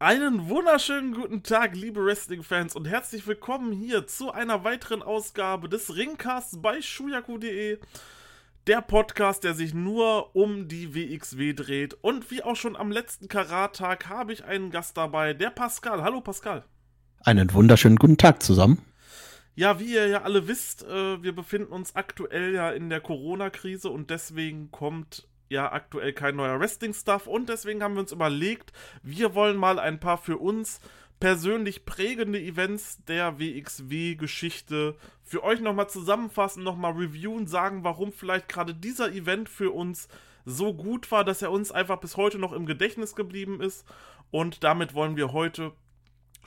Einen wunderschönen guten Tag, liebe Wrestling-Fans, und herzlich willkommen hier zu einer weiteren Ausgabe des Ringcasts bei shuyaku.de. Der Podcast, der sich nur um die WXW dreht. Und wie auch schon am letzten Karat-Tag habe ich einen Gast dabei, der Pascal. Hallo Pascal. Einen wunderschönen guten Tag zusammen. Ja, wie ihr ja alle wisst, äh, wir befinden uns aktuell ja in der Corona-Krise und deswegen kommt ja aktuell kein neuer Wrestling-Stuff und deswegen haben wir uns überlegt, wir wollen mal ein paar für uns persönlich prägende Events der WXW-Geschichte für euch nochmal zusammenfassen, nochmal reviewen, sagen, warum vielleicht gerade dieser Event für uns so gut war, dass er uns einfach bis heute noch im Gedächtnis geblieben ist. Und damit wollen wir heute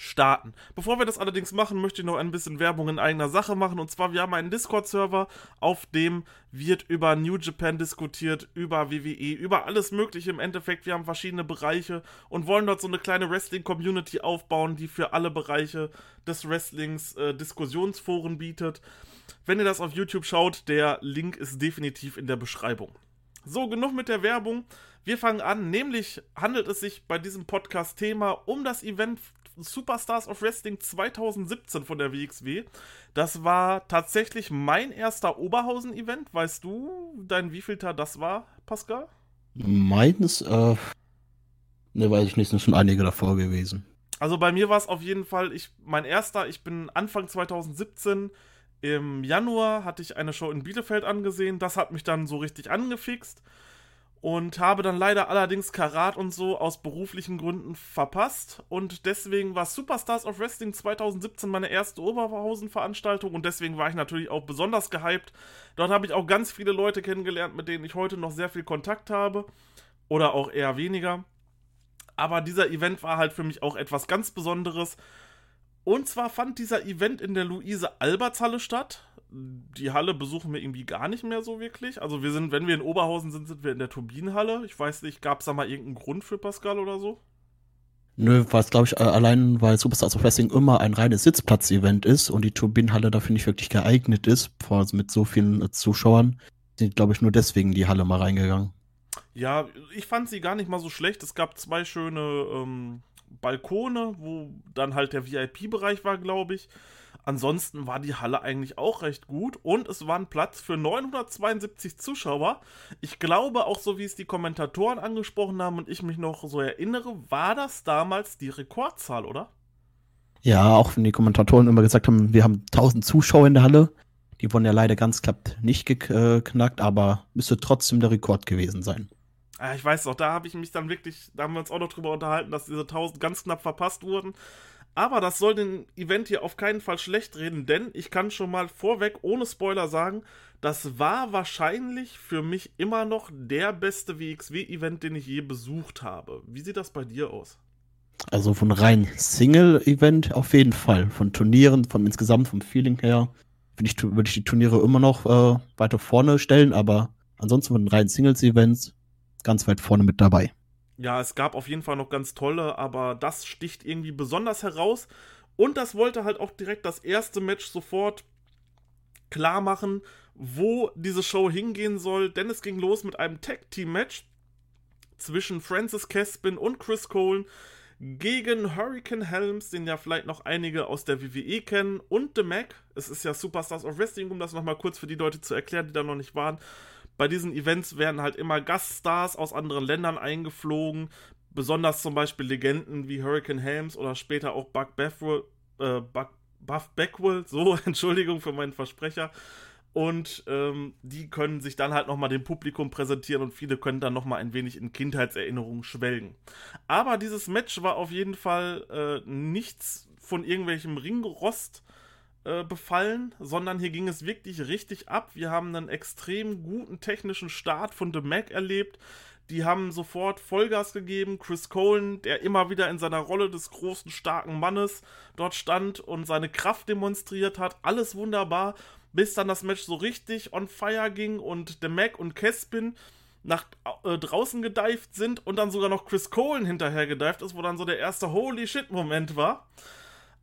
starten. Bevor wir das allerdings machen, möchte ich noch ein bisschen Werbung in eigener Sache machen. Und zwar, wir haben einen Discord-Server, auf dem wird über New Japan diskutiert, über WWE, über alles Mögliche im Endeffekt. Wir haben verschiedene Bereiche und wollen dort so eine kleine Wrestling-Community aufbauen, die für alle Bereiche des Wrestlings äh, Diskussionsforen bietet. Wenn ihr das auf YouTube schaut, der Link ist definitiv in der Beschreibung. So, genug mit der Werbung. Wir fangen an, nämlich handelt es sich bei diesem Podcast-Thema um das Event Superstars of Wrestling 2017 von der WXW. Das war tatsächlich mein erster Oberhausen-Event. Weißt du, dein wievielter das war, Pascal? Meines, äh, ne, weiß ich nicht, sind schon einige davor gewesen. Also bei mir war es auf jeden Fall, ich, mein erster, ich bin Anfang 2017 im Januar hatte ich eine Show in Bielefeld angesehen. Das hat mich dann so richtig angefixt und habe dann leider allerdings Karat und so aus beruflichen Gründen verpasst und deswegen war Superstars of Wrestling 2017 meine erste Oberhausen-Veranstaltung und deswegen war ich natürlich auch besonders gehypt. Dort habe ich auch ganz viele Leute kennengelernt, mit denen ich heute noch sehr viel Kontakt habe oder auch eher weniger. Aber dieser Event war halt für mich auch etwas ganz Besonderes. Und zwar fand dieser Event in der Luise-Alberts-Halle statt die Halle besuchen wir irgendwie gar nicht mehr so wirklich. Also wir sind, wenn wir in Oberhausen sind, sind wir in der Turbinenhalle. Ich weiß nicht, gab es da mal irgendeinen Grund für Pascal oder so? Nö, weil es glaube ich allein, weil Superstars of Wrestling immer ein reines Sitzplatz-Event ist und die Turbinenhalle dafür nicht wirklich geeignet ist, also mit so vielen äh, Zuschauern, sind glaube ich nur deswegen die Halle mal reingegangen. Ja, ich fand sie gar nicht mal so schlecht. Es gab zwei schöne ähm, Balkone, wo dann halt der VIP-Bereich war, glaube ich. Ansonsten war die Halle eigentlich auch recht gut und es war ein Platz für 972 Zuschauer. Ich glaube, auch so wie es die Kommentatoren angesprochen haben und ich mich noch so erinnere, war das damals die Rekordzahl, oder? Ja, auch wenn die Kommentatoren immer gesagt haben, wir haben 1000 Zuschauer in der Halle. Die wurden ja leider ganz knapp nicht geknackt, aber müsste trotzdem der Rekord gewesen sein. Ah, ich weiß doch, da habe ich mich dann wirklich, da haben wir uns auch noch drüber unterhalten, dass diese 1000 ganz knapp verpasst wurden. Aber das soll den Event hier auf keinen Fall schlecht reden, denn ich kann schon mal vorweg ohne Spoiler sagen, das war wahrscheinlich für mich immer noch der beste WXW-Event, den ich je besucht habe. Wie sieht das bei dir aus? Also von rein Single-Event auf jeden Fall. Von Turnieren, von insgesamt vom Feeling her, ich, würde ich die Turniere immer noch äh, weiter vorne stellen, aber ansonsten von rein Singles-Events ganz weit vorne mit dabei ja, es gab auf jeden Fall noch ganz tolle, aber das sticht irgendwie besonders heraus. Und das wollte halt auch direkt das erste Match sofort klar machen, wo diese Show hingehen soll. Denn es ging los mit einem Tag-Team-Match zwischen Francis Caspin und Chris Cole gegen Hurricane Helms, den ja vielleicht noch einige aus der WWE kennen, und The Mac. Es ist ja Superstars of Wrestling, um das nochmal kurz für die Leute zu erklären, die da noch nicht waren bei diesen Events werden halt immer Gaststars aus anderen Ländern eingeflogen. Besonders zum Beispiel Legenden wie Hurricane Helms oder später auch Buck Bethwell, äh, Buck, Buff Backwell, so, Entschuldigung für meinen Versprecher. Und ähm, die können sich dann halt nochmal dem Publikum präsentieren und viele können dann nochmal ein wenig in Kindheitserinnerungen schwelgen. Aber dieses Match war auf jeden Fall äh, nichts von irgendwelchem Ringrost äh, befallen, sondern hier ging es wirklich richtig ab. Wir haben einen extrem guten technischen Start von The Mac erlebt. Die haben sofort Vollgas gegeben. Chris Colen, der immer wieder in seiner Rolle des großen, starken Mannes dort stand und seine Kraft demonstriert hat. Alles wunderbar, bis dann das Match so richtig on fire ging und The Mac und Kespin nach äh, draußen gedived sind und dann sogar noch Chris Colen hinterher gedived ist, wo dann so der erste Holy Shit Moment war.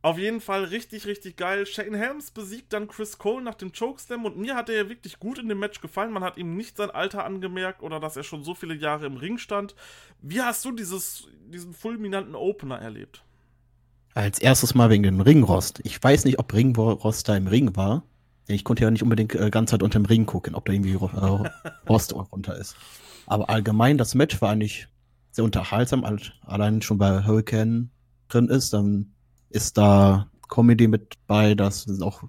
Auf jeden Fall richtig, richtig geil. Shane Helms besiegt dann Chris Cole nach dem Chokeslam und mir hat er ja wirklich gut in dem Match gefallen. Man hat ihm nicht sein Alter angemerkt oder dass er schon so viele Jahre im Ring stand. Wie hast du dieses, diesen fulminanten Opener erlebt? Als erstes mal wegen dem Ringrost. Ich weiß nicht, ob Ringrost da im Ring war. Ich konnte ja nicht unbedingt äh, ganz Zeit unter dem Ring gucken, ob da irgendwie äh, Rost runter ist. Aber allgemein, das Match war eigentlich sehr unterhaltsam. Allein schon bei Hurricane drin ist, dann ist da Comedy mit bei, dass auch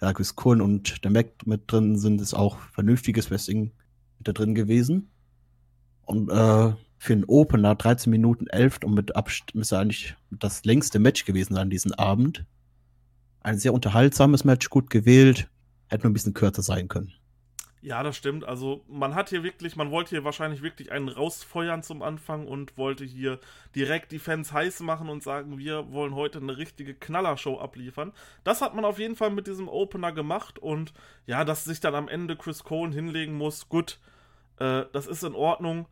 ja, Chris Cohen und der Mac mit drin sind, ist auch vernünftiges Wrestling mit da drin gewesen. Und äh, für einen Opener 13 Minuten 11 und mit Abstand müsste eigentlich das längste Match gewesen sein diesen Abend. Ein sehr unterhaltsames Match, gut gewählt, hätte nur ein bisschen kürzer sein können. Ja, das stimmt. Also man hat hier wirklich, man wollte hier wahrscheinlich wirklich einen rausfeuern zum Anfang und wollte hier direkt die Fans heiß machen und sagen, wir wollen heute eine richtige Knallershow abliefern. Das hat man auf jeden Fall mit diesem Opener gemacht und ja, dass sich dann am Ende Chris Cole hinlegen muss, gut, äh, das ist in Ordnung.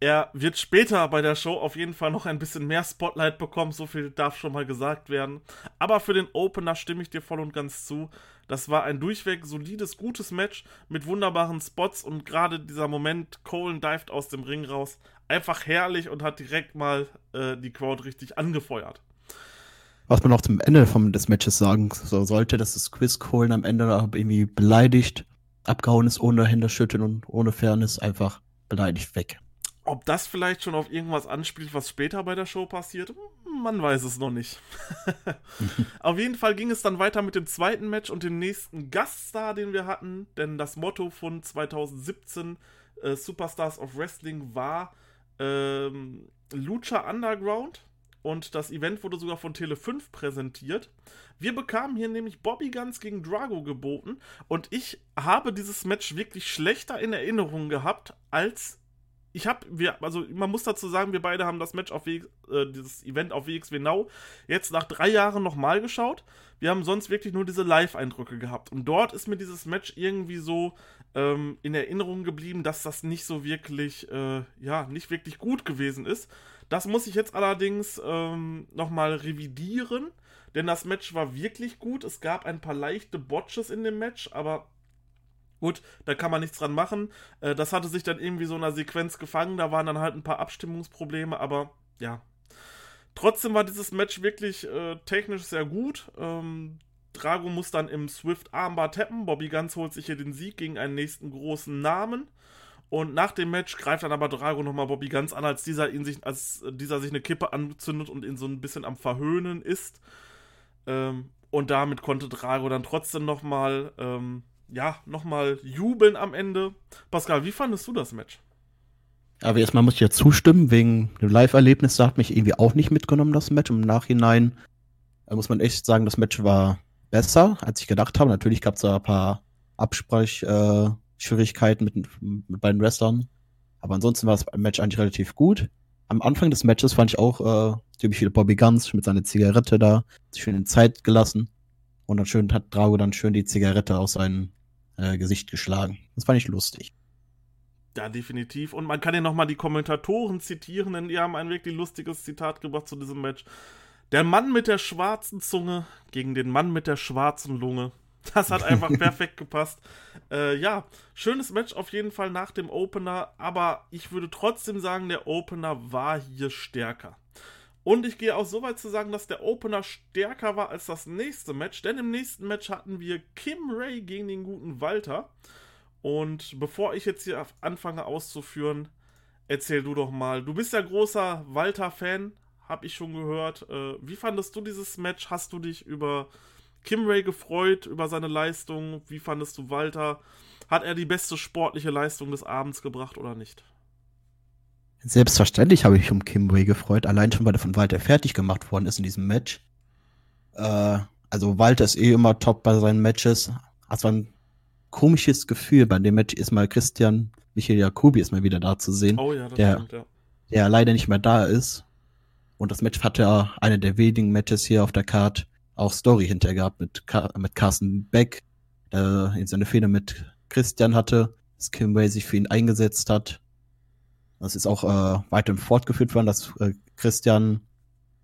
Er wird später bei der Show auf jeden Fall noch ein bisschen mehr Spotlight bekommen, so viel darf schon mal gesagt werden. Aber für den Opener stimme ich dir voll und ganz zu. Das war ein durchweg solides, gutes Match mit wunderbaren Spots und gerade dieser Moment, Colen dived aus dem Ring raus, einfach herrlich und hat direkt mal äh, die Crowd richtig angefeuert. Was man noch zum Ende vom, des Matches sagen so sollte, dass es Chris Colen am Ende irgendwie beleidigt, abgehauen ist, ohne Hände schütteln und ohne Fairness einfach beleidigt weg. Ob das vielleicht schon auf irgendwas anspielt, was später bei der Show passiert, man weiß es noch nicht. auf jeden Fall ging es dann weiter mit dem zweiten Match und dem nächsten Gaststar, den wir hatten, denn das Motto von 2017 äh, Superstars of Wrestling war ähm, Lucha Underground und das Event wurde sogar von Tele 5 präsentiert. Wir bekamen hier nämlich Bobby Guns gegen Drago geboten und ich habe dieses Match wirklich schlechter in Erinnerung gehabt als ich habe, wir, also man muss dazu sagen, wir beide haben das Match auf WX, äh, dieses Event auf WXW Now jetzt nach drei Jahren nochmal geschaut. Wir haben sonst wirklich nur diese Live-Eindrücke gehabt. Und dort ist mir dieses Match irgendwie so ähm, in Erinnerung geblieben, dass das nicht so wirklich, äh, ja, nicht wirklich gut gewesen ist. Das muss ich jetzt allerdings ähm, nochmal revidieren, denn das Match war wirklich gut. Es gab ein paar leichte Botches in dem Match, aber Gut, da kann man nichts dran machen. Äh, das hatte sich dann irgendwie so in einer Sequenz gefangen. Da waren dann halt ein paar Abstimmungsprobleme, aber ja. Trotzdem war dieses Match wirklich äh, technisch sehr gut. Ähm, Drago muss dann im Swift Armbar tappen. Bobby Guns holt sich hier den Sieg gegen einen nächsten großen Namen. Und nach dem Match greift dann aber Drago nochmal Bobby Guns an, als dieser, ihn sich, als dieser sich eine Kippe anzündet und ihn so ein bisschen am Verhöhnen ist. Ähm, und damit konnte Drago dann trotzdem nochmal ähm, ja, nochmal jubeln am Ende. Pascal, wie fandest du das Match? Aber erstmal muss ich ja zustimmen, wegen dem Live-Erlebnis, da hat mich irgendwie auch nicht mitgenommen, das Match. Im Nachhinein muss man echt sagen, das Match war besser, als ich gedacht habe. Natürlich gab es da ein paar Absprechschwierigkeiten äh, mit, mit beiden Wrestlern. Aber ansonsten war das Match eigentlich relativ gut. Am Anfang des Matches fand ich auch äh, ziemlich viele Bobby Guns mit seiner Zigarette da, sich schön in Zeit gelassen. Und dann schön hat Drago dann schön die Zigarette aus seinem äh, Gesicht geschlagen. Das fand ich lustig. Ja, definitiv. Und man kann ja nochmal die Kommentatoren zitieren, denn die haben ein wirklich lustiges Zitat gebracht zu diesem Match. Der Mann mit der schwarzen Zunge gegen den Mann mit der schwarzen Lunge. Das hat einfach perfekt gepasst. Äh, ja, schönes Match auf jeden Fall nach dem Opener, aber ich würde trotzdem sagen, der Opener war hier stärker. Und ich gehe auch so weit zu sagen, dass der Opener stärker war als das nächste Match, denn im nächsten Match hatten wir Kim Ray gegen den guten Walter. Und bevor ich jetzt hier anfange auszuführen, erzähl du doch mal. Du bist ja großer Walter-Fan, hab ich schon gehört. Äh, wie fandest du dieses Match? Hast du dich über Kim Ray gefreut, über seine Leistung? Wie fandest du Walter? Hat er die beste sportliche Leistung des Abends gebracht oder nicht? Selbstverständlich habe ich mich um Kimway gefreut, allein schon, weil er von Walter fertig gemacht worden ist in diesem Match. Äh, also Walter ist eh immer top bei seinen Matches. Hat so ein komisches Gefühl bei dem Match ist mal Christian Michael Jacobi ist mal wieder da zu sehen. Oh ja, das der, stimmt, ja. Der leider nicht mehr da ist. Und das Match hatte ja eine der wenigen Matches hier auf der Card auch Story hinterher gehabt mit, mit Carsten Beck, der in seine Fehler mit Christian hatte, dass Kimway sich für ihn eingesetzt hat das ist auch äh, weiterhin fortgeführt worden, dass äh, Christian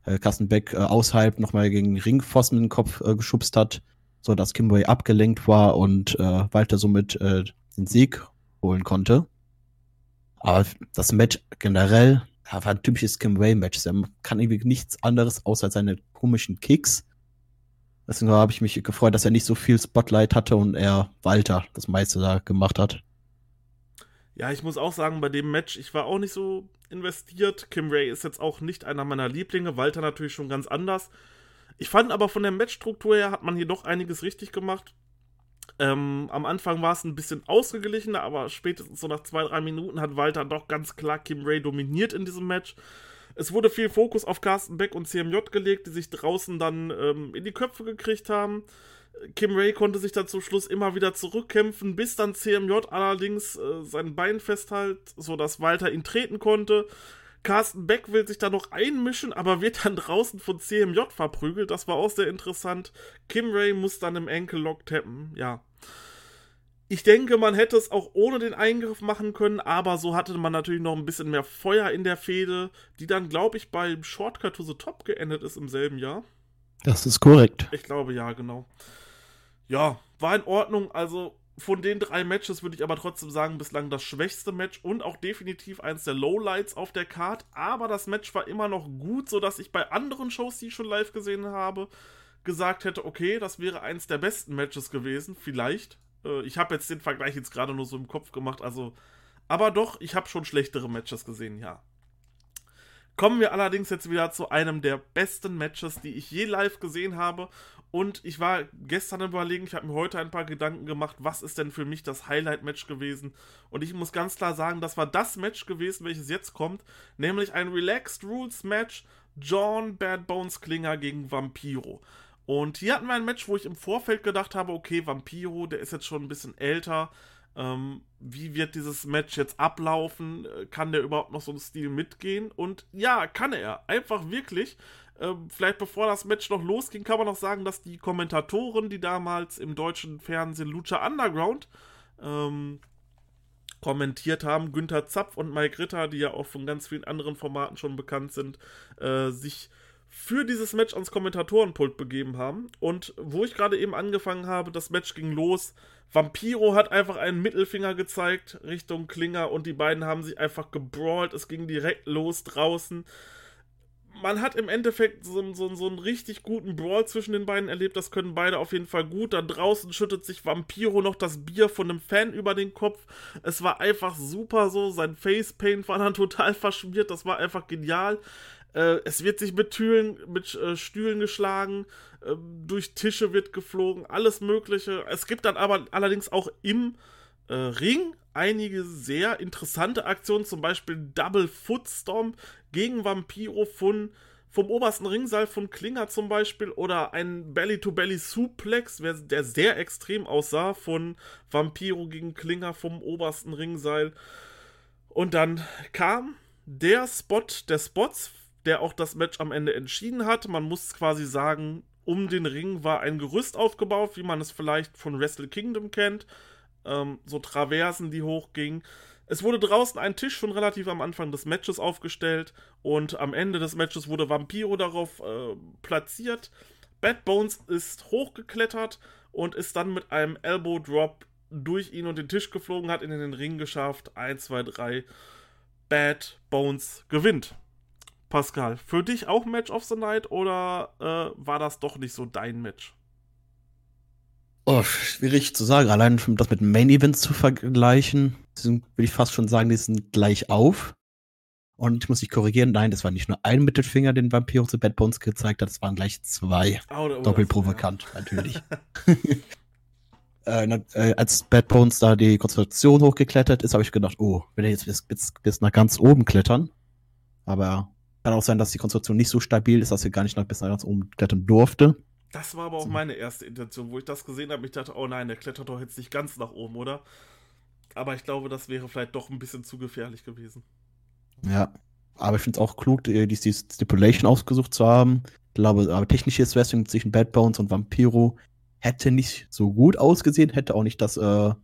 äh, Carsten Beck äh, außerhalb nochmal gegen Ringpfosten in den Kopf äh, geschubst hat, so dass Kimberly abgelenkt war und äh, Walter somit äh, den Sieg holen konnte. Aber das Match generell ja, war ein typisches Kimway-Match. Er kann irgendwie nichts anderes außer seine komischen Kicks. Deswegen habe ich mich gefreut, dass er nicht so viel Spotlight hatte und er Walter das meiste da gemacht hat. Ja, ich muss auch sagen, bei dem Match, ich war auch nicht so investiert. Kim Ray ist jetzt auch nicht einer meiner Lieblinge, Walter natürlich schon ganz anders. Ich fand aber von der Matchstruktur her hat man hier doch einiges richtig gemacht. Ähm, am Anfang war es ein bisschen ausgeglichener, aber spätestens so nach zwei, drei Minuten hat Walter doch ganz klar Kim Ray dominiert in diesem Match. Es wurde viel Fokus auf Carsten Beck und CMJ gelegt, die sich draußen dann ähm, in die Köpfe gekriegt haben. Kim Ray konnte sich dann zum Schluss immer wieder zurückkämpfen, bis dann CMJ allerdings äh, sein Bein festhält, sodass Walter ihn treten konnte. Carsten Beck will sich da noch einmischen, aber wird dann draußen von CMJ verprügelt. Das war auch sehr interessant. Kim Ray muss dann im Enkellock tappen. Ja. Ich denke, man hätte es auch ohne den Eingriff machen können, aber so hatte man natürlich noch ein bisschen mehr Feuer in der Fehde, die dann, glaube ich, beim Shortcut to the Top geendet ist im selben Jahr. Das ist korrekt. Ich glaube, ja, genau. Ja, war in Ordnung. Also von den drei Matches würde ich aber trotzdem sagen, bislang das schwächste Match und auch definitiv eins der Lowlights auf der Card. Aber das Match war immer noch gut, sodass ich bei anderen Shows, die ich schon live gesehen habe, gesagt hätte, okay, das wäre eins der besten Matches gewesen. Vielleicht. Äh, ich habe jetzt den Vergleich jetzt gerade nur so im Kopf gemacht, also. Aber doch, ich habe schon schlechtere Matches gesehen, ja. Kommen wir allerdings jetzt wieder zu einem der besten Matches, die ich je live gesehen habe. Und ich war gestern überlegen, ich habe mir heute ein paar Gedanken gemacht, was ist denn für mich das Highlight-Match gewesen. Und ich muss ganz klar sagen, das war das Match gewesen, welches jetzt kommt, nämlich ein Relaxed Rules Match John Bad Bones Klinger gegen Vampiro. Und hier hatten wir ein Match, wo ich im Vorfeld gedacht habe, okay, Vampiro, der ist jetzt schon ein bisschen älter. Ähm, wie wird dieses Match jetzt ablaufen? Kann der überhaupt noch so einen Stil mitgehen? Und ja, kann er. Einfach wirklich. Ähm, vielleicht bevor das Match noch losging, kann man noch sagen, dass die Kommentatoren, die damals im deutschen Fernsehen Lucha Underground ähm, kommentiert haben, Günther Zapf und Mike Ritter, die ja auch von ganz vielen anderen Formaten schon bekannt sind, äh, sich für dieses Match ans Kommentatorenpult begeben haben. Und wo ich gerade eben angefangen habe, das Match ging los. Vampiro hat einfach einen Mittelfinger gezeigt Richtung Klinger und die beiden haben sich einfach gebrawlt. Es ging direkt los draußen man hat im Endeffekt so, so, so einen richtig guten Brawl zwischen den beiden erlebt. Das können beide auf jeden Fall gut. Da draußen schüttet sich Vampiro noch das Bier von einem Fan über den Kopf. Es war einfach super so. Sein Facepaint war dann total verschmiert. Das war einfach genial. Äh, es wird sich mit Türen, mit äh, Stühlen geschlagen, äh, durch Tische wird geflogen, alles Mögliche. Es gibt dann aber allerdings auch im äh, Ring einige sehr interessante Aktionen, zum Beispiel Double Footstomp gegen Vampiro von, vom obersten Ringseil von Klinger zum Beispiel oder ein Belly-to-Belly-Suplex, der sehr extrem aussah von Vampiro gegen Klinger vom obersten Ringseil. Und dann kam der Spot der Spots, der auch das Match am Ende entschieden hat. Man muss quasi sagen, um den Ring war ein Gerüst aufgebaut, wie man es vielleicht von Wrestle Kingdom kennt ähm, so Traversen, die hochgingen. Es wurde draußen ein Tisch schon relativ am Anfang des Matches aufgestellt und am Ende des Matches wurde Vampiro darauf äh, platziert. Bad Bones ist hochgeklettert und ist dann mit einem Elbow Drop durch ihn und den Tisch geflogen, hat ihn in den Ring geschafft. 1, 2, 3. Bad Bones gewinnt. Pascal, für dich auch Match of the Night oder äh, war das doch nicht so dein Match? Oh, schwierig zu sagen. Allein das mit Main Events zu vergleichen, würde ich fast schon sagen, die sind gleich auf. Und ich muss mich korrigieren, nein, das war nicht nur ein Mittelfinger, den Vampiro zu Bad Bones gezeigt hat, das waren gleich zwei. Oh, oh, Doppelt provokant, ja. natürlich. äh, äh, als Bad Bones da die Konstellation hochgeklettert ist, habe ich gedacht, oh, wenn er jetzt bis, bis, bis, nach ganz oben klettern. Aber kann auch sein, dass die Konstruktion nicht so stabil ist, dass er gar nicht nach bis nach ganz oben klettern durfte. Das war aber auch meine erste Intention, wo ich das gesehen habe. Ich dachte, oh nein, der klettert doch jetzt nicht ganz nach oben, oder? Aber ich glaube, das wäre vielleicht doch ein bisschen zu gefährlich gewesen. Ja, aber ich finde es auch klug, die, die Stipulation ausgesucht zu haben. Ich glaube, aber technisches Wrestling zwischen Bad Bones und Vampiro hätte nicht so gut ausgesehen, hätte auch nicht das, äh, äh,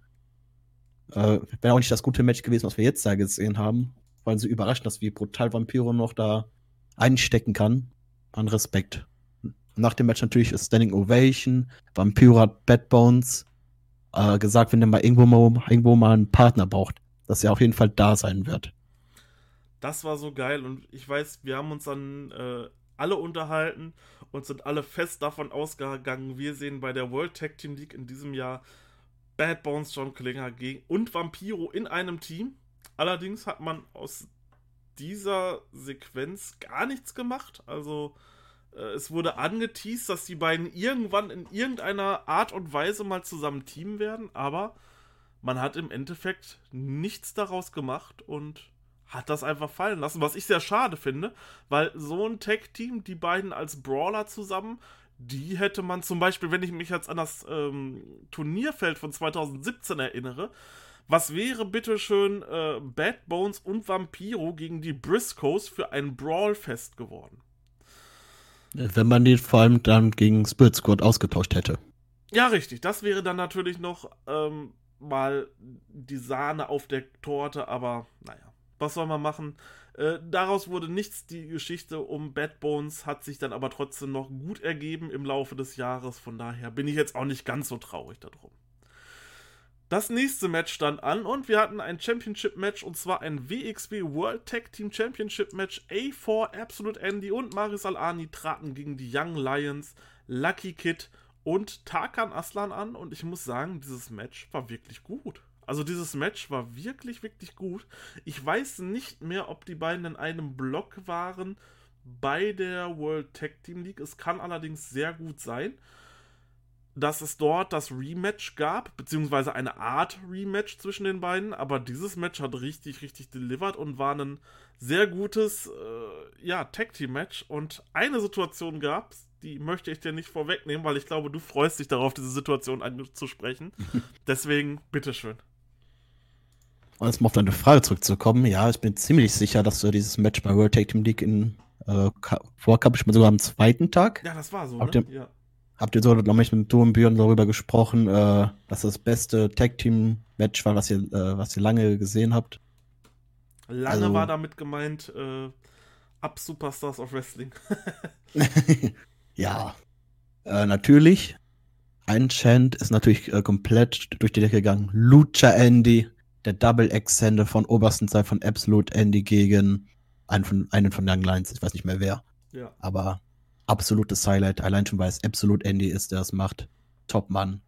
wäre auch nicht das gute Match gewesen, was wir jetzt da gesehen haben. Weil so überraschend, dass wie brutal Vampiro noch da einstecken kann. an Respekt. Nach dem Match natürlich Standing Ovation, Vampiro hat Bad Bones äh, gesagt, wenn er mal irgendwo, mal irgendwo mal einen Partner braucht, dass er auf jeden Fall da sein wird. Das war so geil und ich weiß, wir haben uns dann äh, alle unterhalten und sind alle fest davon ausgegangen, wir sehen bei der World Tag Team League in diesem Jahr Bad Bones John Klinger gegen und Vampiro in einem Team. Allerdings hat man aus dieser Sequenz gar nichts gemacht. Also äh, es wurde angeteased, dass die beiden irgendwann in irgendeiner Art und Weise mal zusammen Team werden, aber man hat im Endeffekt nichts daraus gemacht und hat das einfach fallen lassen, was ich sehr schade finde, weil so ein Tag-Team, die beiden als Brawler zusammen, die hätte man zum Beispiel, wenn ich mich jetzt an das ähm, Turnierfeld von 2017 erinnere, was wäre bitteschön äh, Bad Bones und Vampiro gegen die Briscoes für ein Brawl-Fest geworden? Wenn man den vor allem dann gegen Spirit Squad ausgetauscht hätte. Ja, richtig. Das wäre dann natürlich noch ähm, mal die Sahne auf der Torte, aber naja, was soll man machen? Äh, daraus wurde nichts. Die Geschichte um Bad Bones hat sich dann aber trotzdem noch gut ergeben im Laufe des Jahres. Von daher bin ich jetzt auch nicht ganz so traurig darum. Das nächste Match stand an und wir hatten ein Championship-Match und zwar ein WXW World Tag Team Championship-Match. A4, Absolute Andy und Maris Al-Ani traten gegen die Young Lions, Lucky Kid und Tarkan Aslan an und ich muss sagen, dieses Match war wirklich gut. Also dieses Match war wirklich, wirklich gut. Ich weiß nicht mehr, ob die beiden in einem Block waren bei der World Tag Team League. Es kann allerdings sehr gut sein, dass es dort das Rematch gab, beziehungsweise eine Art Rematch zwischen den beiden. Aber dieses Match hat richtig, richtig delivered und war ein sehr gutes äh, ja, Tag Team Match. Und eine Situation gab es, die möchte ich dir nicht vorwegnehmen, weil ich glaube, du freust dich darauf, diese Situation anzusprechen. Deswegen, bitteschön. Und jetzt mal auf deine Frage zurückzukommen, ja, ich bin ziemlich sicher, dass du dieses Match bei World Tag Team League in äh, vorkam, ich mal sogar am zweiten Tag. Ja, das war so, ne? Ihr, ja. Habt ihr so, glaube ich, mit du und Björn darüber gesprochen, äh, dass das beste Tag Team Match war, was ihr, äh, was ihr lange gesehen habt? Lange also, war damit gemeint, äh, ab Superstars of Wrestling. ja, äh, natürlich. Ein Chant ist natürlich äh, komplett durch die Decke gegangen. Lucha Andy der Double Extender von obersten Seite von Absolute Andy gegen einen von, einen von Young Lions, ich weiß nicht mehr wer. Ja. Aber absolutes Highlight, allein schon weil es Absolute Andy ist, der es macht. Top-Mann.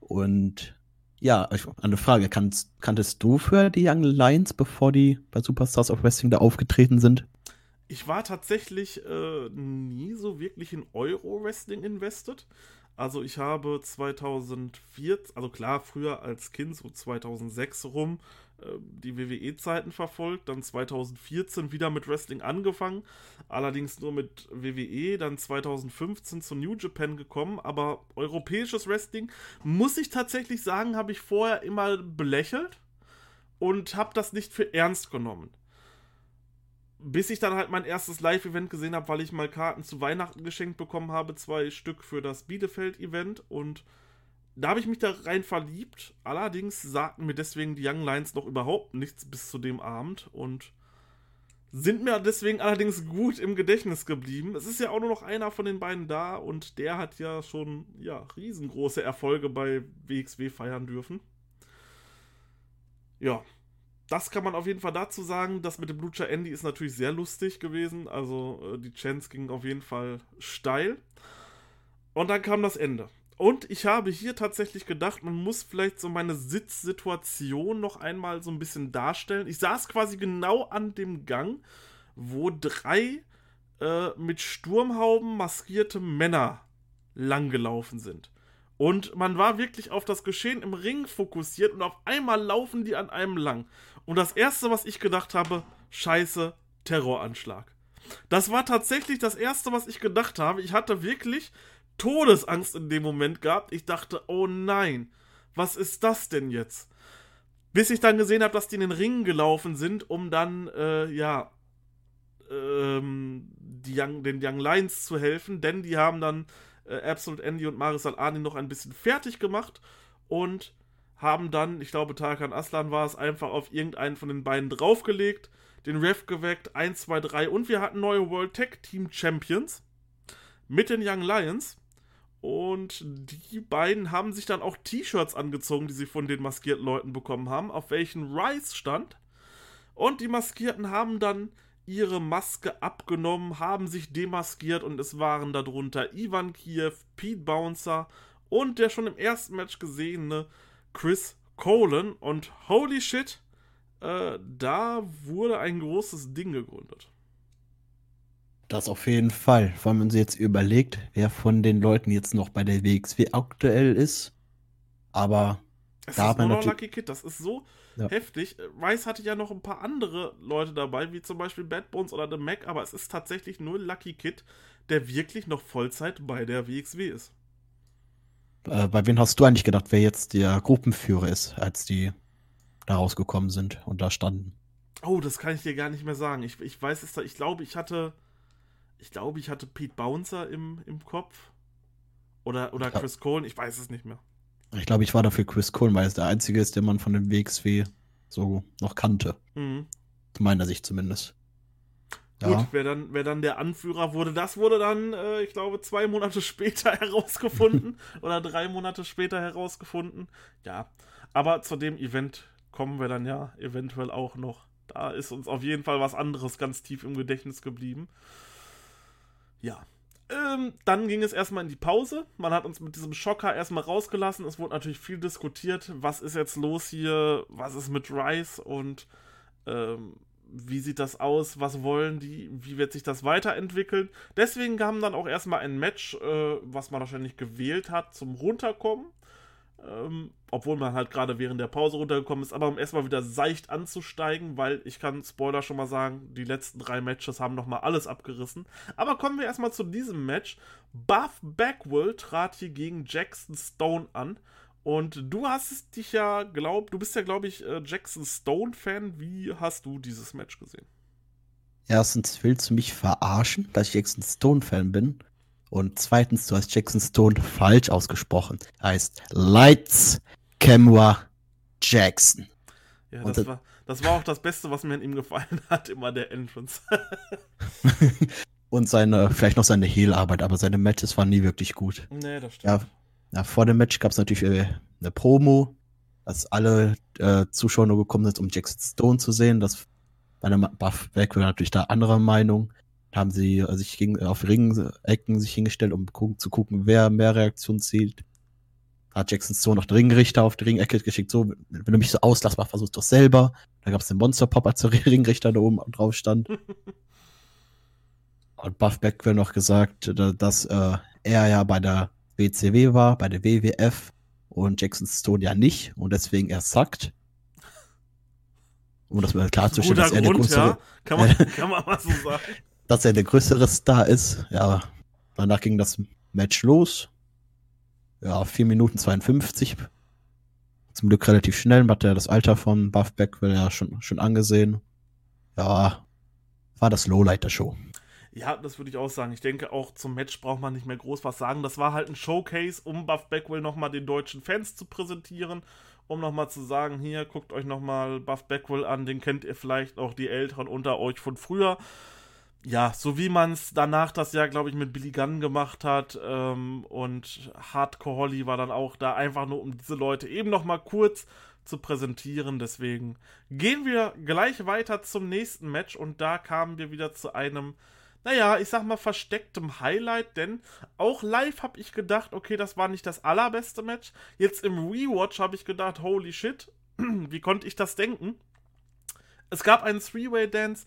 Und ja, eine Frage, kannst, kanntest du für die Young Lions, bevor die bei Superstars of Wrestling da aufgetreten sind? Ich war tatsächlich äh, nie so wirklich in Euro-Wrestling invested. Also ich habe 2004, also klar, früher als Kind, so 2006 rum, äh, die WWE-Zeiten verfolgt, dann 2014 wieder mit Wrestling angefangen, allerdings nur mit WWE, dann 2015 zu New Japan gekommen, aber europäisches Wrestling, muss ich tatsächlich sagen, habe ich vorher immer belächelt und habe das nicht für ernst genommen bis ich dann halt mein erstes Live-Event gesehen habe, weil ich mal Karten zu Weihnachten geschenkt bekommen habe, zwei Stück für das Bielefeld-Event und da habe ich mich da rein verliebt. Allerdings sagten mir deswegen die Young Lions noch überhaupt nichts bis zu dem Abend und sind mir deswegen allerdings gut im Gedächtnis geblieben. Es ist ja auch nur noch einer von den beiden da und der hat ja schon ja, riesengroße Erfolge bei WXW feiern dürfen. Ja, das kann man auf jeden Fall dazu sagen. Das mit dem Lucha Andy ist natürlich sehr lustig gewesen. Also äh, die Chance ging auf jeden Fall steil. Und dann kam das Ende. Und ich habe hier tatsächlich gedacht, man muss vielleicht so meine Sitzsituation noch einmal so ein bisschen darstellen. Ich saß quasi genau an dem Gang, wo drei äh, mit Sturmhauben maskierte Männer langgelaufen sind. Und man war wirklich auf das Geschehen im Ring fokussiert und auf einmal laufen die an einem lang. Und das erste, was ich gedacht habe, scheiße, Terroranschlag. Das war tatsächlich das erste, was ich gedacht habe. Ich hatte wirklich Todesangst in dem Moment gehabt. Ich dachte, oh nein, was ist das denn jetzt? Bis ich dann gesehen habe, dass die in den Ring gelaufen sind, um dann, äh, ja, ähm, Young, den Young Lions zu helfen, denn die haben dann äh, Absolute Andy und Maris Al-Ani noch ein bisschen fertig gemacht und haben dann, ich glaube, Tarkan Aslan war es, einfach auf irgendeinen von den beiden draufgelegt. den Ref geweckt, 1, 2, 3 und wir hatten neue World Tag Team Champions mit den Young Lions. Und die beiden haben sich dann auch T-Shirts angezogen, die sie von den maskierten Leuten bekommen haben, auf welchen Rice stand. Und die Maskierten haben dann ihre Maske abgenommen, haben sich demaskiert und es waren darunter Ivan Kiev, Pete Bouncer und der schon im ersten Match gesehene Chris Colin. Und holy shit, äh, da wurde ein großes Ding gegründet. Das auf jeden Fall. Vor allem, wenn sie jetzt überlegt, wer von den Leuten jetzt noch bei der WXW aktuell ist. Aber es da ist nur noch Lucky Kid. Das ist so ja. heftig. Rice hatte ja noch ein paar andere Leute dabei, wie zum Beispiel Bad Bones oder The Mac, aber es ist tatsächlich nur Lucky Kid, der wirklich noch Vollzeit bei der WXW ist. Äh, bei wem hast du eigentlich gedacht, wer jetzt der Gruppenführer ist, als die da rausgekommen sind und da standen? Oh, das kann ich dir gar nicht mehr sagen. Ich, ich weiß es da, ich glaube, ich hatte ich glaube, ich hatte Pete Bouncer im, im Kopf. Oder, oder Chris Cole, ich weiß es nicht mehr. Ich glaube, ich war dafür Chris Cole, weil es der einzige ist, den man von dem WXW so noch kannte. Mhm. Meiner Sicht zumindest. Ja. Gut, wer dann, wer dann der Anführer wurde, das wurde dann, äh, ich glaube, zwei Monate später herausgefunden oder drei Monate später herausgefunden. Ja, aber zu dem Event kommen wir dann ja eventuell auch noch. Da ist uns auf jeden Fall was anderes ganz tief im Gedächtnis geblieben. Ja. Ähm, dann ging es erstmal in die Pause. Man hat uns mit diesem Schocker erstmal rausgelassen. Es wurde natürlich viel diskutiert. Was ist jetzt los hier? Was ist mit Rice? Und ähm, wie sieht das aus? Was wollen die? Wie wird sich das weiterentwickeln? Deswegen kam dann auch erstmal ein Match, äh, was man wahrscheinlich gewählt hat, zum Runterkommen. Ähm, obwohl man halt gerade während der Pause runtergekommen ist, aber um erstmal wieder seicht anzusteigen, weil ich kann Spoiler schon mal sagen, die letzten drei Matches haben nochmal alles abgerissen. Aber kommen wir erstmal zu diesem Match. Buff Backwell trat hier gegen Jackson Stone an. Und du hast dich ja glaubt, du bist ja, glaube ich, äh, Jackson Stone-Fan. Wie hast du dieses Match gesehen? Erstens willst du mich verarschen, dass ich Jackson Stone-Fan bin. Und zweitens, du hast Jackson Stone falsch ausgesprochen. Heißt Lights, Camera, Jackson. Ja, das, war, das war auch das Beste, was mir an ihm gefallen hat, immer der Entrance. und seine, vielleicht noch seine Heelarbeit, aber seine Matches waren nie wirklich gut. Nee, das stimmt. Ja, ja vor dem Match gab es natürlich äh, eine Promo, dass alle äh, Zuschauer nur gekommen sind, um Jackson Stone zu sehen. Das bei der Buff Back war natürlich da anderer Meinung haben sie äh, sich gegen, auf Ringecken sich hingestellt, um zu gucken, wer mehr Reaktionen zieht. Hat Jackson so noch den Ringrichter auf die Ringecke geschickt, so, wenn du mich so auslässt, mach versuch's doch selber. Da gab es den Monster-Pop, als der Ringrichter da oben drauf stand. Und Buff Beckwell noch gesagt, dass äh, er ja bei der WCW war, bei der WWF und Jackson Stone ja nicht und deswegen er sagt. Um das mal klarzustellen, dass er der größere, ja. kann, man, kann man mal so sagen dass er der größere Star ist. Ja, danach ging das Match los. Ja, 4 Minuten 52. Zum Glück relativ schnell, hat er das Alter von Buff Beckwell ja schon, schon angesehen. Ja, war das Lowlight der Show. Ja, das würde ich auch sagen. Ich denke, auch zum Match braucht man nicht mehr groß was sagen. Das war halt ein Showcase, um Buff Beckwell nochmal den deutschen Fans zu präsentieren, um nochmal zu sagen, hier, guckt euch nochmal Buff Beckwell an, den kennt ihr vielleicht auch die Älteren unter euch von früher ja, so wie man es danach das Jahr, glaube ich, mit Billy Gunn gemacht hat ähm, und Hardcore Holly war dann auch da, einfach nur um diese Leute eben noch mal kurz zu präsentieren. Deswegen gehen wir gleich weiter zum nächsten Match und da kamen wir wieder zu einem, naja, ich sag mal verstecktem Highlight, denn auch live habe ich gedacht, okay, das war nicht das allerbeste Match. Jetzt im Rewatch habe ich gedacht, holy shit, wie konnte ich das denken? Es gab einen Three-Way-Dance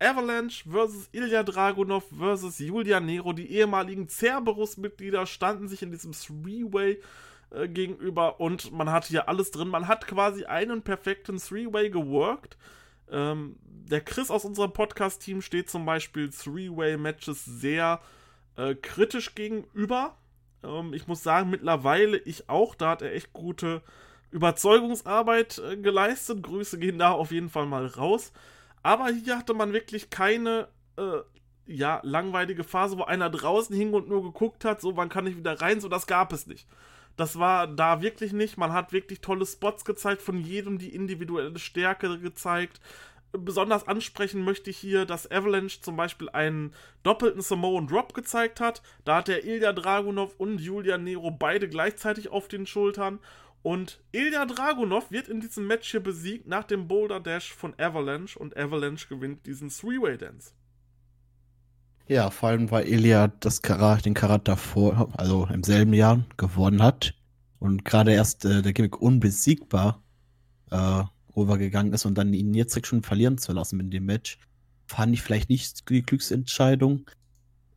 Avalanche versus Ilya Dragunov versus Julia Nero. Die ehemaligen Cerberus-Mitglieder standen sich in diesem Three-Way äh, gegenüber und man hat hier alles drin. Man hat quasi einen perfekten Three-Way geworkt. Ähm, der Chris aus unserem Podcast-Team steht zum Beispiel Three-Way-Matches sehr äh, kritisch gegenüber. Ähm, ich muss sagen, mittlerweile ich auch. Da hat er echt gute Überzeugungsarbeit äh, geleistet. Grüße gehen da auf jeden Fall mal raus. Aber hier hatte man wirklich keine, äh, ja, langweilige Phase, wo einer draußen hing und nur geguckt hat, so, wann kann ich wieder rein, so, das gab es nicht. Das war da wirklich nicht. Man hat wirklich tolle Spots gezeigt, von jedem die individuelle Stärke gezeigt. Besonders ansprechen möchte ich hier, dass Avalanche zum Beispiel einen doppelten Samoan Drop gezeigt hat. Da hat der Ilya Dragunov und Julian Nero beide gleichzeitig auf den Schultern. Und Ilya Dragunov wird in diesem Match hier besiegt nach dem Boulder Dash von Avalanche und Avalanche gewinnt diesen Three-Way Dance. Ja, vor allem, weil Ilya das Karat, den Karat davor, also im selben Jahr, gewonnen hat und gerade erst äh, der Gimmick unbesiegbar äh, rübergegangen ist und dann ihn jetzt schon verlieren zu lassen in dem Match, fand ich vielleicht nicht die Glücksentscheidung.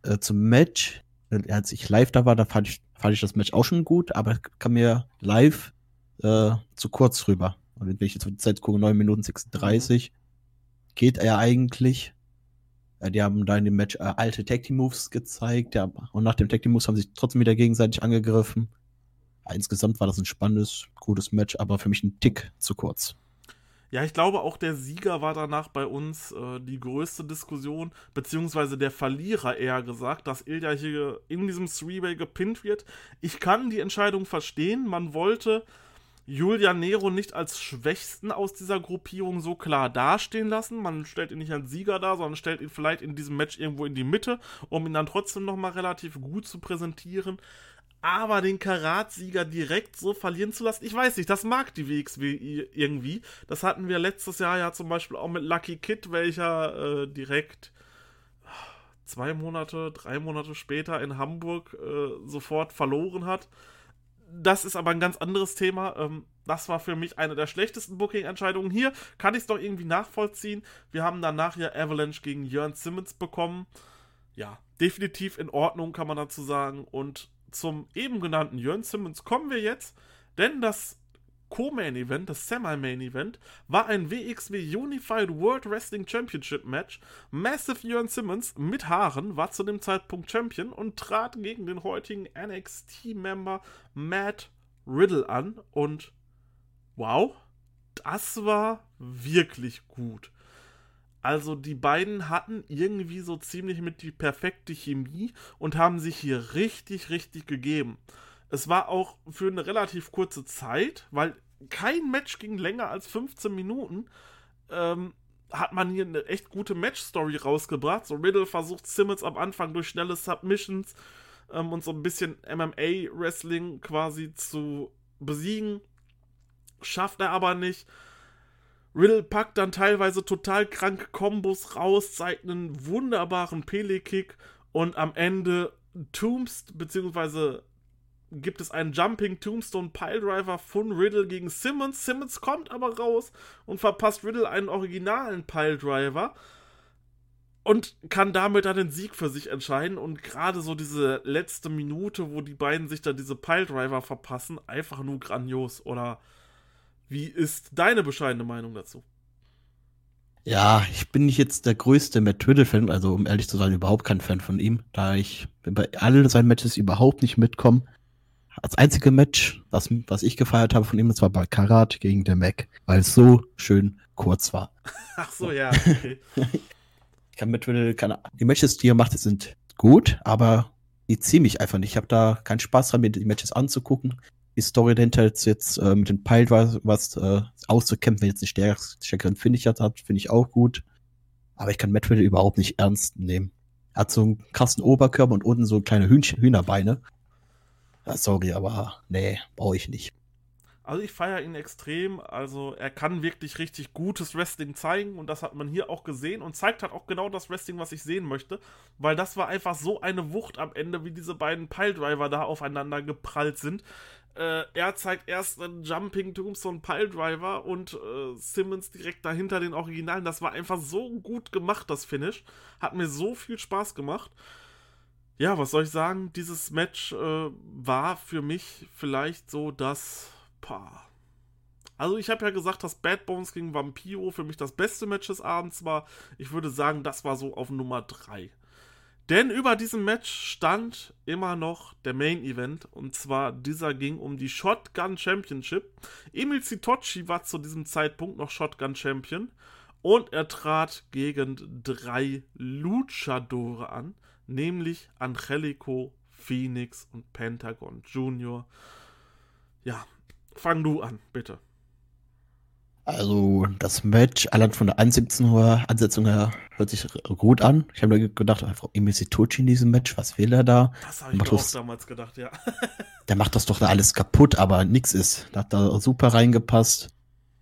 Äh, zum Match, als ich live da war, da fand ich, fand ich das Match auch schon gut, aber kam mir live äh, zu kurz rüber. Und wenn ich jetzt die Zeit gucke, 9 Minuten 36, mhm. geht er eigentlich. Äh, die haben da in dem Match äh, alte Tag Team Moves gezeigt, ja, und nach dem Tag Team Moves haben sie sich trotzdem wieder gegenseitig angegriffen. Insgesamt war das ein spannendes, gutes Match, aber für mich ein Tick zu kurz. Ja, ich glaube auch der Sieger war danach bei uns äh, die größte Diskussion, beziehungsweise der Verlierer eher gesagt, dass Ilya hier in diesem Three-Way gepinnt wird. Ich kann die Entscheidung verstehen, man wollte Julian Nero nicht als Schwächsten aus dieser Gruppierung so klar dastehen lassen. Man stellt ihn nicht als Sieger dar, sondern stellt ihn vielleicht in diesem Match irgendwo in die Mitte, um ihn dann trotzdem nochmal relativ gut zu präsentieren. Aber den Karatsieger direkt so verlieren zu lassen, ich weiß nicht, das mag die WXW irgendwie. Das hatten wir letztes Jahr ja zum Beispiel auch mit Lucky Kid, welcher äh, direkt zwei Monate, drei Monate später in Hamburg äh, sofort verloren hat. Das ist aber ein ganz anderes Thema. Ähm, das war für mich eine der schlechtesten Booking-Entscheidungen. Hier kann ich es doch irgendwie nachvollziehen. Wir haben danach ja Avalanche gegen Jörn Simmons bekommen. Ja, definitiv in Ordnung, kann man dazu sagen. Und zum eben genannten Jörn Simmons kommen wir jetzt, denn das Co-Main Event, das Semi-Main Event, war ein WXW Unified World Wrestling Championship Match. Massive Jörn Simmons mit Haaren war zu dem Zeitpunkt Champion und trat gegen den heutigen NXT-Member Matt Riddle an. Und wow, das war wirklich gut. Also die beiden hatten irgendwie so ziemlich mit die perfekte Chemie und haben sich hier richtig, richtig gegeben. Es war auch für eine relativ kurze Zeit, weil kein Match ging länger als 15 Minuten. Ähm, hat man hier eine echt gute Match-Story rausgebracht. So Riddle versucht Simmons am Anfang durch schnelle Submissions ähm, und so ein bisschen MMA-Wrestling quasi zu besiegen. Schafft er aber nicht. Riddle packt dann teilweise total kranke Kombos raus, zeigt einen wunderbaren Pele-Kick und am Ende Tombst, beziehungsweise gibt es einen Jumping Tombstone Piledriver von Riddle gegen Simmons. Simmons kommt aber raus und verpasst Riddle einen originalen Piledriver und kann damit dann den Sieg für sich entscheiden. Und gerade so diese letzte Minute, wo die beiden sich dann diese Piledriver verpassen, einfach nur grandios. Oder wie ist deine bescheidene Meinung dazu? Ja, ich bin nicht jetzt der größte Matt Riddle-Fan, also um ehrlich zu sein, überhaupt kein Fan von ihm, da ich bei allen seinen Matches überhaupt nicht mitkomme. Das einzige Match, was, was ich gefeiert habe von ihm, das war bei Karat gegen der Mac, weil es so schön kurz war. Ach so, ja, okay. ich kann Matt Riddle, keine, die Matches, die er macht, sind gut, aber die ziehen mich einfach nicht. Ich habe da keinen Spaß dran, mir die Matches anzugucken die Story dahinter jetzt, jetzt äh, mit den Pile was, was äh, auszukämpfen, wenn jetzt einen stärkeren Finish hat, finde ich auch gut. Aber ich kann Matt Riddle überhaupt nicht ernst nehmen. Er hat so einen krassen Oberkörper und unten so kleine Hühnchen, Hühnerbeine. Ja, sorry, aber nee, brauche ich nicht. Also ich feiere ihn extrem. Also er kann wirklich richtig gutes Wrestling zeigen und das hat man hier auch gesehen und zeigt halt auch genau das Wrestling, was ich sehen möchte, weil das war einfach so eine Wucht am Ende, wie diese beiden Piledriver da aufeinander geprallt sind. Äh, er zeigt erst einen Jumping Tombstone Piledriver und äh, Simmons direkt dahinter den Originalen. Das war einfach so gut gemacht, das Finish. Hat mir so viel Spaß gemacht. Ja, was soll ich sagen? Dieses Match äh, war für mich vielleicht so das. Pah. Also ich habe ja gesagt, dass Bad Bones gegen Vampiro für mich das beste Match des Abends war. Ich würde sagen, das war so auf Nummer 3. Denn über diesem Match stand immer noch der Main Event und zwar dieser ging um die Shotgun Championship. Emil Sitochi war zu diesem Zeitpunkt noch Shotgun Champion und er trat gegen drei Luchadore an, nämlich Angelico, Phoenix und Pentagon Junior. Ja, fang du an, bitte. Also das Match, allein von der Ansetzung her, Ansetzung her hört sich gut an. Ich habe mir gedacht, einfach Emisi Tochi in diesem Match, was will er da? Das habe ich auch damals gedacht, ja. der macht das doch da alles kaputt, aber nix ist. Da hat da super reingepasst.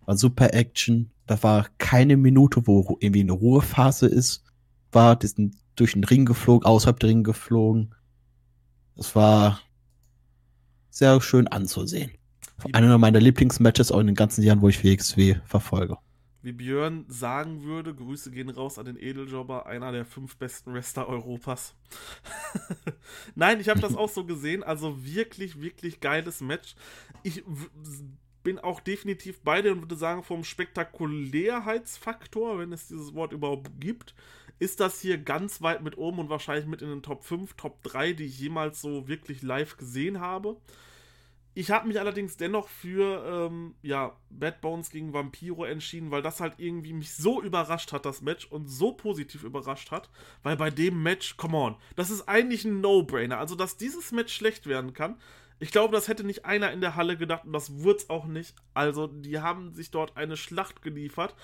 War super Action. Da war keine Minute, wo irgendwie eine Ruhephase ist. War die sind durch den Ring geflogen, außerhalb der Ring geflogen. Es war sehr schön anzusehen. Einer meiner Lieblingsmatches auch in den ganzen Jahren, wo ich WXW verfolge. Wie Björn sagen würde, Grüße gehen raus an den Edeljobber, einer der fünf besten Wrestler Europas. Nein, ich habe das auch so gesehen. Also wirklich, wirklich geiles Match. Ich bin auch definitiv bei dir und würde sagen, vom Spektakulärheitsfaktor, wenn es dieses Wort überhaupt gibt, ist das hier ganz weit mit oben und wahrscheinlich mit in den Top 5, Top 3, die ich jemals so wirklich live gesehen habe. Ich habe mich allerdings dennoch für ähm, ja, Bad Bones gegen Vampiro entschieden, weil das halt irgendwie mich so überrascht hat, das Match, und so positiv überrascht hat, weil bei dem Match, come on, das ist eigentlich ein No-Brainer. Also, dass dieses Match schlecht werden kann, ich glaube, das hätte nicht einer in der Halle gedacht und das wurde es auch nicht. Also, die haben sich dort eine Schlacht geliefert.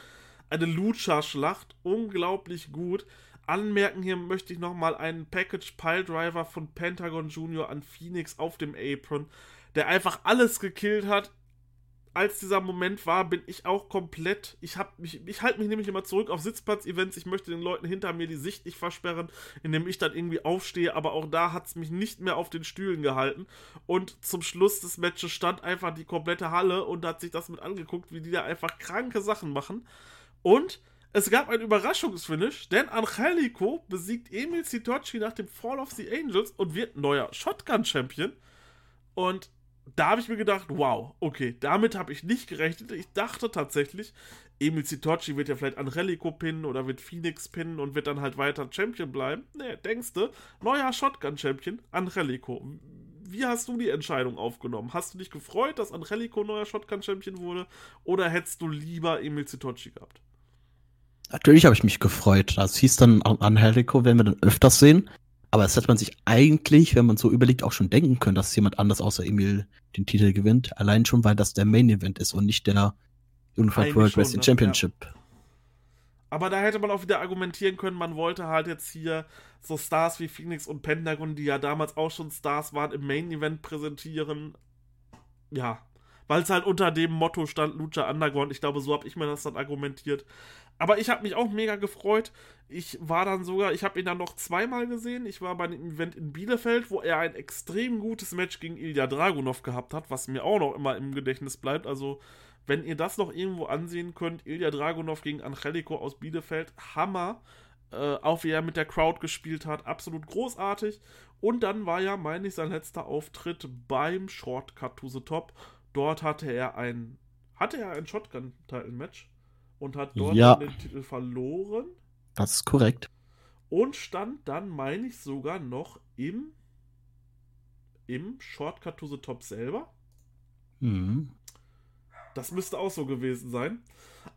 Eine Lucha-Schlacht. Unglaublich gut. Anmerken hier möchte ich nochmal einen Package Pile Driver von Pentagon Junior an Phoenix auf dem Apron der einfach alles gekillt hat. Als dieser Moment war, bin ich auch komplett. Ich habe mich, ich halte mich nämlich immer zurück auf Sitzplatz-Events. Ich möchte den Leuten hinter mir die Sicht nicht versperren, indem ich dann irgendwie aufstehe. Aber auch da hat es mich nicht mehr auf den Stühlen gehalten. Und zum Schluss des Matches stand einfach die komplette Halle und hat sich das mit angeguckt, wie die da einfach kranke Sachen machen. Und es gab ein Überraschungsfinish, denn Angelico besiegt Emil Sitochi nach dem Fall of the Angels und wird neuer Shotgun-Champion. Und da habe ich mir gedacht, wow, okay, damit habe ich nicht gerechnet. Ich dachte tatsächlich, Emil Sitochi wird ja vielleicht Angelico pinnen oder wird Phoenix pinnen und wird dann halt weiter Champion bleiben. Nee, denkste, neuer Shotgun-Champion, Angelico. Wie hast du die Entscheidung aufgenommen? Hast du dich gefreut, dass Angelico neuer Shotgun-Champion wurde oder hättest du lieber Emil Sitochi gehabt? Natürlich habe ich mich gefreut. Das hieß dann, Angelico werden wir dann öfters sehen. Aber das hätte man sich eigentlich, wenn man so überlegt, auch schon denken können, dass jemand anders außer Emil den Titel gewinnt. Allein schon, weil das der Main Event ist und nicht der Unified World Wrestling ne? Championship. Ja. Aber da hätte man auch wieder argumentieren können, man wollte halt jetzt hier so Stars wie Phoenix und Pentagon, die ja damals auch schon Stars waren, im Main Event präsentieren. Ja, weil es halt unter dem Motto stand Lucha Underground. Ich glaube, so habe ich mir das dann argumentiert. Aber ich habe mich auch mega gefreut. Ich war dann sogar, ich habe ihn dann noch zweimal gesehen. Ich war bei einem Event in Bielefeld, wo er ein extrem gutes Match gegen Ilya Dragunov gehabt hat, was mir auch noch immer im Gedächtnis bleibt. Also, wenn ihr das noch irgendwo ansehen könnt, Ilya Dragunov gegen Angelico aus Bielefeld, Hammer. Äh, auch wie er mit der Crowd gespielt hat, absolut großartig. Und dann war ja, meine ich, sein letzter Auftritt beim Shortcut to the Top. Dort hatte er ein, hatte er ein Shotgun-Title-Match und hat dort ja. den Titel verloren. Das ist korrekt. Und stand dann, meine ich, sogar noch im, im Shortcut to the Top selber. Mhm. Das müsste auch so gewesen sein.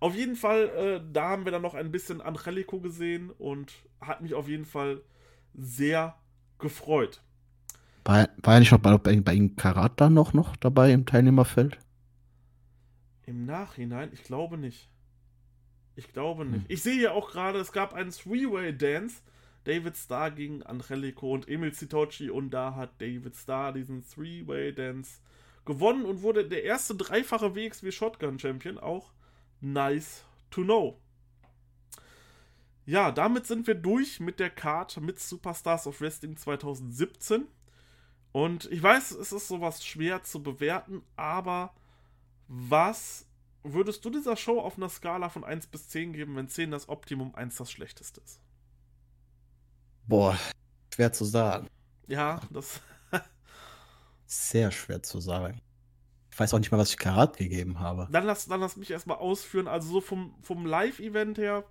Auf jeden Fall, äh, da haben wir dann noch ein bisschen Angelico gesehen und hat mich auf jeden Fall sehr gefreut. War, war ja nicht noch bei, bei, bei ihm Karata noch, noch dabei im Teilnehmerfeld? Im Nachhinein? Ich glaube nicht. Ich glaube nicht. Hm. Ich sehe ja auch gerade, es gab einen Three-Way-Dance. David Starr gegen Angelico und Emil Sitochi und da hat David Starr diesen Three-Way-Dance gewonnen und wurde der erste dreifache WXW Shotgun Champion. Auch nice to know. Ja, damit sind wir durch mit der Card mit Superstars of Wrestling 2017. Und ich weiß, es ist sowas schwer zu bewerten, aber was würdest du dieser Show auf einer Skala von 1 bis 10 geben, wenn 10 das Optimum, 1 das Schlechteste ist? Boah, schwer zu sagen. Ja, das. Sehr schwer zu sagen. Ich weiß auch nicht mal, was ich Karat gegeben habe. Dann lass, dann lass mich erstmal ausführen. Also, so vom, vom Live-Event her,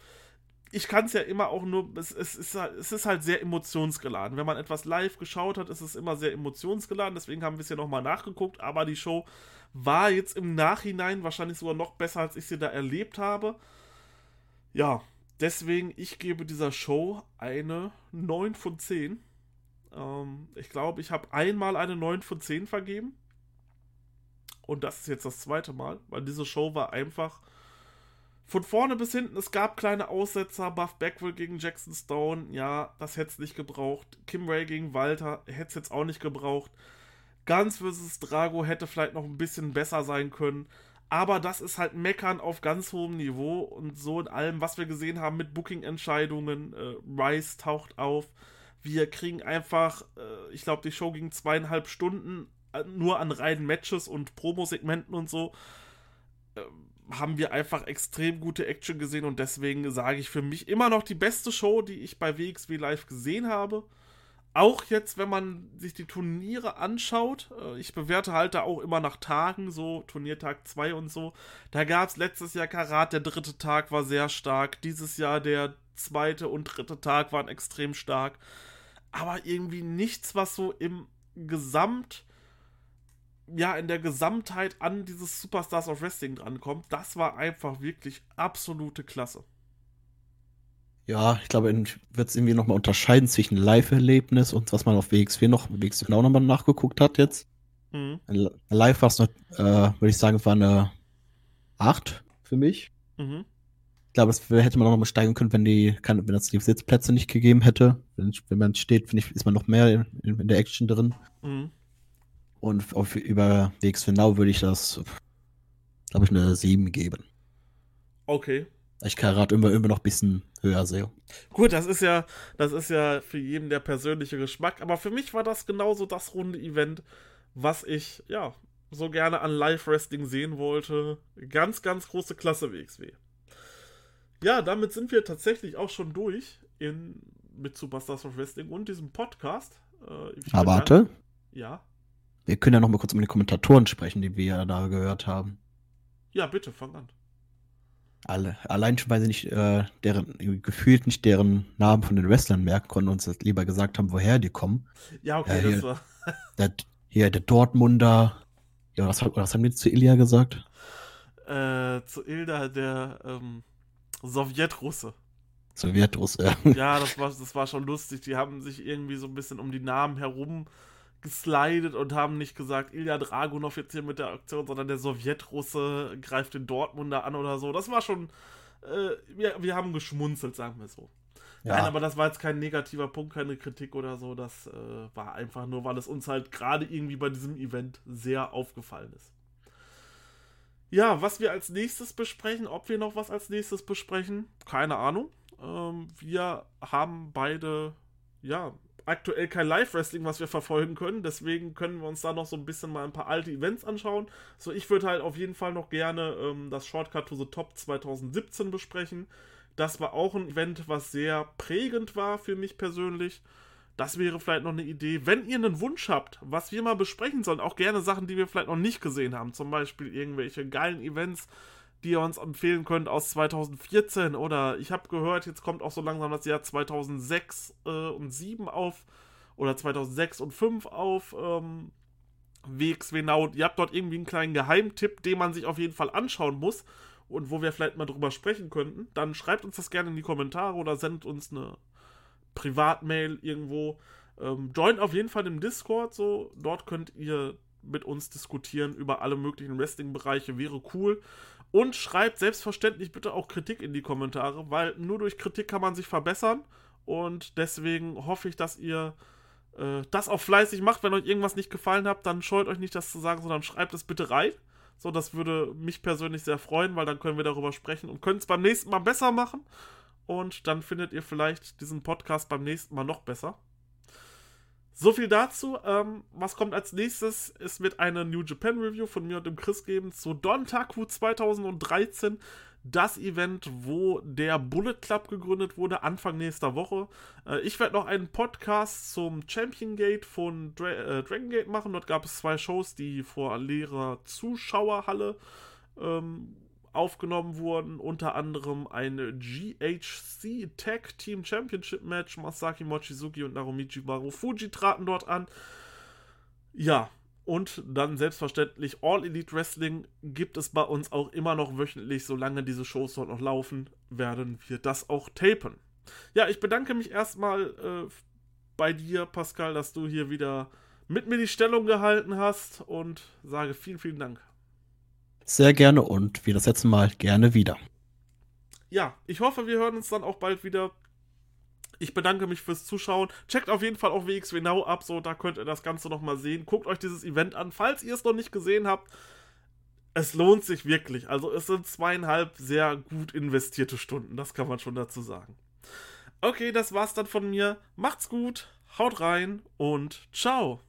ich kann es ja immer auch nur, es, es, ist, es ist halt sehr emotionsgeladen. Wenn man etwas live geschaut hat, ist es immer sehr emotionsgeladen. Deswegen haben wir es ja nochmal nachgeguckt. Aber die Show war jetzt im Nachhinein wahrscheinlich sogar noch besser, als ich sie da erlebt habe. Ja, deswegen, ich gebe dieser Show eine 9 von 10. Ähm, ich glaube, ich habe einmal eine 9 von 10 vergeben. Und das ist jetzt das zweite Mal, weil diese Show war einfach Von vorne bis hinten, es gab kleine Aussetzer. Buff Backwell gegen Jackson Stone, ja, das hätte es nicht gebraucht. Kim Ray gegen Walter, hätte es jetzt auch nicht gebraucht. Ganz vs. Drago hätte vielleicht noch ein bisschen besser sein können. Aber das ist halt Meckern auf ganz hohem Niveau und so in allem, was wir gesehen haben mit Booking-Entscheidungen. Äh, Rice taucht auf. Wir kriegen einfach, äh, ich glaube, die Show ging zweieinhalb Stunden äh, nur an reinen Matches und Promo-Segmenten und so. Äh, haben wir einfach extrem gute Action gesehen und deswegen sage ich für mich immer noch die beste Show, die ich bei WXW Live gesehen habe auch jetzt, wenn man sich die Turniere anschaut, äh, ich bewerte halt da auch immer nach Tagen, so Turniertag 2 und so. Da gab es letztes Jahr Karat, der dritte Tag war sehr stark. Dieses Jahr der zweite und dritte Tag waren extrem stark. Aber irgendwie nichts, was so im Gesamt, ja, in der Gesamtheit an dieses Superstars of Wrestling drankommt. Das war einfach wirklich absolute Klasse. Ja, ich glaube, wird es irgendwie nochmal unterscheiden zwischen Live-Erlebnis und was man auf WXW noch, WXW auch nochmal nachgeguckt hat jetzt. Mhm. Live war es noch, äh, würde ich sagen, war eine 8 für mich. Mhm. Ich glaube, das hätte man auch nochmal steigen können, wenn die, wenn es die Sitzplätze nicht gegeben hätte. Wenn, wenn man steht, finde ich, ist man noch mehr in, in der Action drin. Mhm. Und auf, über WXW Now würde ich das, glaube ich, eine 7 geben. Okay. Ich Karat immer, immer noch ein bisschen höher sehe. Gut, das ist ja, das ist ja für jeden der persönliche Geschmack, aber für mich war das genauso das runde Event, was ich, ja, so gerne an Live-Wrestling sehen wollte. Ganz, ganz große Klasse WXW. Ja, damit sind wir tatsächlich auch schon durch in, mit Superstars of Wrestling und diesem Podcast. Äh, aber warte. Ja. Wir können ja noch mal kurz um die Kommentatoren sprechen, die wir ja da gehört haben. Ja, bitte, fang an. Alle, allein schon, weil sie nicht, äh, deren, gefühlt nicht deren Namen von den Wrestlern merken konnten und uns lieber gesagt haben, woher die kommen. Ja, okay, äh, das war. Der, hier, der Dortmunder. Ja, was, was haben die zu Ilya gesagt? Äh, zu Ilda, der ähm, Sowjetrusse. Sowjetrusse, ja. Ja, das war, das war schon lustig. Die haben sich irgendwie so ein bisschen um die Namen herum geslidet und haben nicht gesagt, Ilya Dragunov jetzt hier mit der Aktion, sondern der Sowjetrusse greift den Dortmunder an oder so. Das war schon, äh, wir, wir haben geschmunzelt, sagen wir so. Ja. Nein, aber das war jetzt kein negativer Punkt, keine Kritik oder so. Das äh, war einfach nur, weil es uns halt gerade irgendwie bei diesem Event sehr aufgefallen ist. Ja, was wir als nächstes besprechen, ob wir noch was als nächstes besprechen, keine Ahnung. Ähm, wir haben beide, ja, aktuell kein Live-Wrestling, was wir verfolgen können. Deswegen können wir uns da noch so ein bisschen mal ein paar alte Events anschauen. So, ich würde halt auf jeden Fall noch gerne ähm, das Shortcut to the Top 2017 besprechen. Das war auch ein Event, was sehr prägend war für mich persönlich. Das wäre vielleicht noch eine Idee. Wenn ihr einen Wunsch habt, was wir mal besprechen sollen, auch gerne Sachen, die wir vielleicht noch nicht gesehen haben. Zum Beispiel irgendwelche geilen Events, die ihr uns empfehlen könnt aus 2014 oder ich habe gehört, jetzt kommt auch so langsam das Jahr 2006 äh, und 7 auf oder 2006 und 5 auf ähm, Now. Ihr habt dort irgendwie einen kleinen Geheimtipp, den man sich auf jeden Fall anschauen muss und wo wir vielleicht mal drüber sprechen könnten, dann schreibt uns das gerne in die Kommentare oder sendet uns eine Privatmail irgendwo. Ähm, joint auf jeden Fall im Discord, so dort könnt ihr mit uns diskutieren über alle möglichen Wrestling-Bereiche, wäre cool. Und schreibt selbstverständlich bitte auch Kritik in die Kommentare, weil nur durch Kritik kann man sich verbessern. Und deswegen hoffe ich, dass ihr äh, das auch fleißig macht. Wenn euch irgendwas nicht gefallen hat, dann scheut euch nicht, das zu sagen, sondern schreibt es bitte rein. So, das würde mich persönlich sehr freuen, weil dann können wir darüber sprechen und können es beim nächsten Mal besser machen. Und dann findet ihr vielleicht diesen Podcast beim nächsten Mal noch besser. So viel dazu. Ähm, was kommt als nächstes? Es wird eine New Japan Review von mir und dem Chris geben zu Don Taku 2013. Das Event, wo der Bullet Club gegründet wurde, Anfang nächster Woche. Äh, ich werde noch einen Podcast zum Champion Gate von Dra äh, Dragon Gate machen. Dort gab es zwei Shows, die vor leerer Zuschauerhalle ähm, aufgenommen wurden. Unter anderem ein GHC Tag Team Championship Match. Masaki Mochizuki und Narumichi Marufuji traten dort an. Ja, und dann selbstverständlich All Elite Wrestling gibt es bei uns auch immer noch wöchentlich, solange diese Shows dort noch laufen, werden wir das auch tapen. Ja, ich bedanke mich erstmal äh, bei dir, Pascal, dass du hier wieder mit mir die Stellung gehalten hast und sage vielen, vielen Dank. Sehr gerne und wie das letzte Mal gerne wieder. ja, ich hoffe, wir hören uns dann auch bald wieder. Ich bedanke mich fürs Zuschauen. Checkt auf jeden Fall auch WXW Now ab, so da könnt ihr das Ganze nochmal sehen. Guckt euch dieses Event an, falls ihr es noch nicht gesehen habt. Es lohnt sich wirklich. Also es sind zweieinhalb sehr gut investierte Stunden, das kann man schon dazu sagen. Okay, das war's dann von mir. Macht's gut, haut rein und ciao.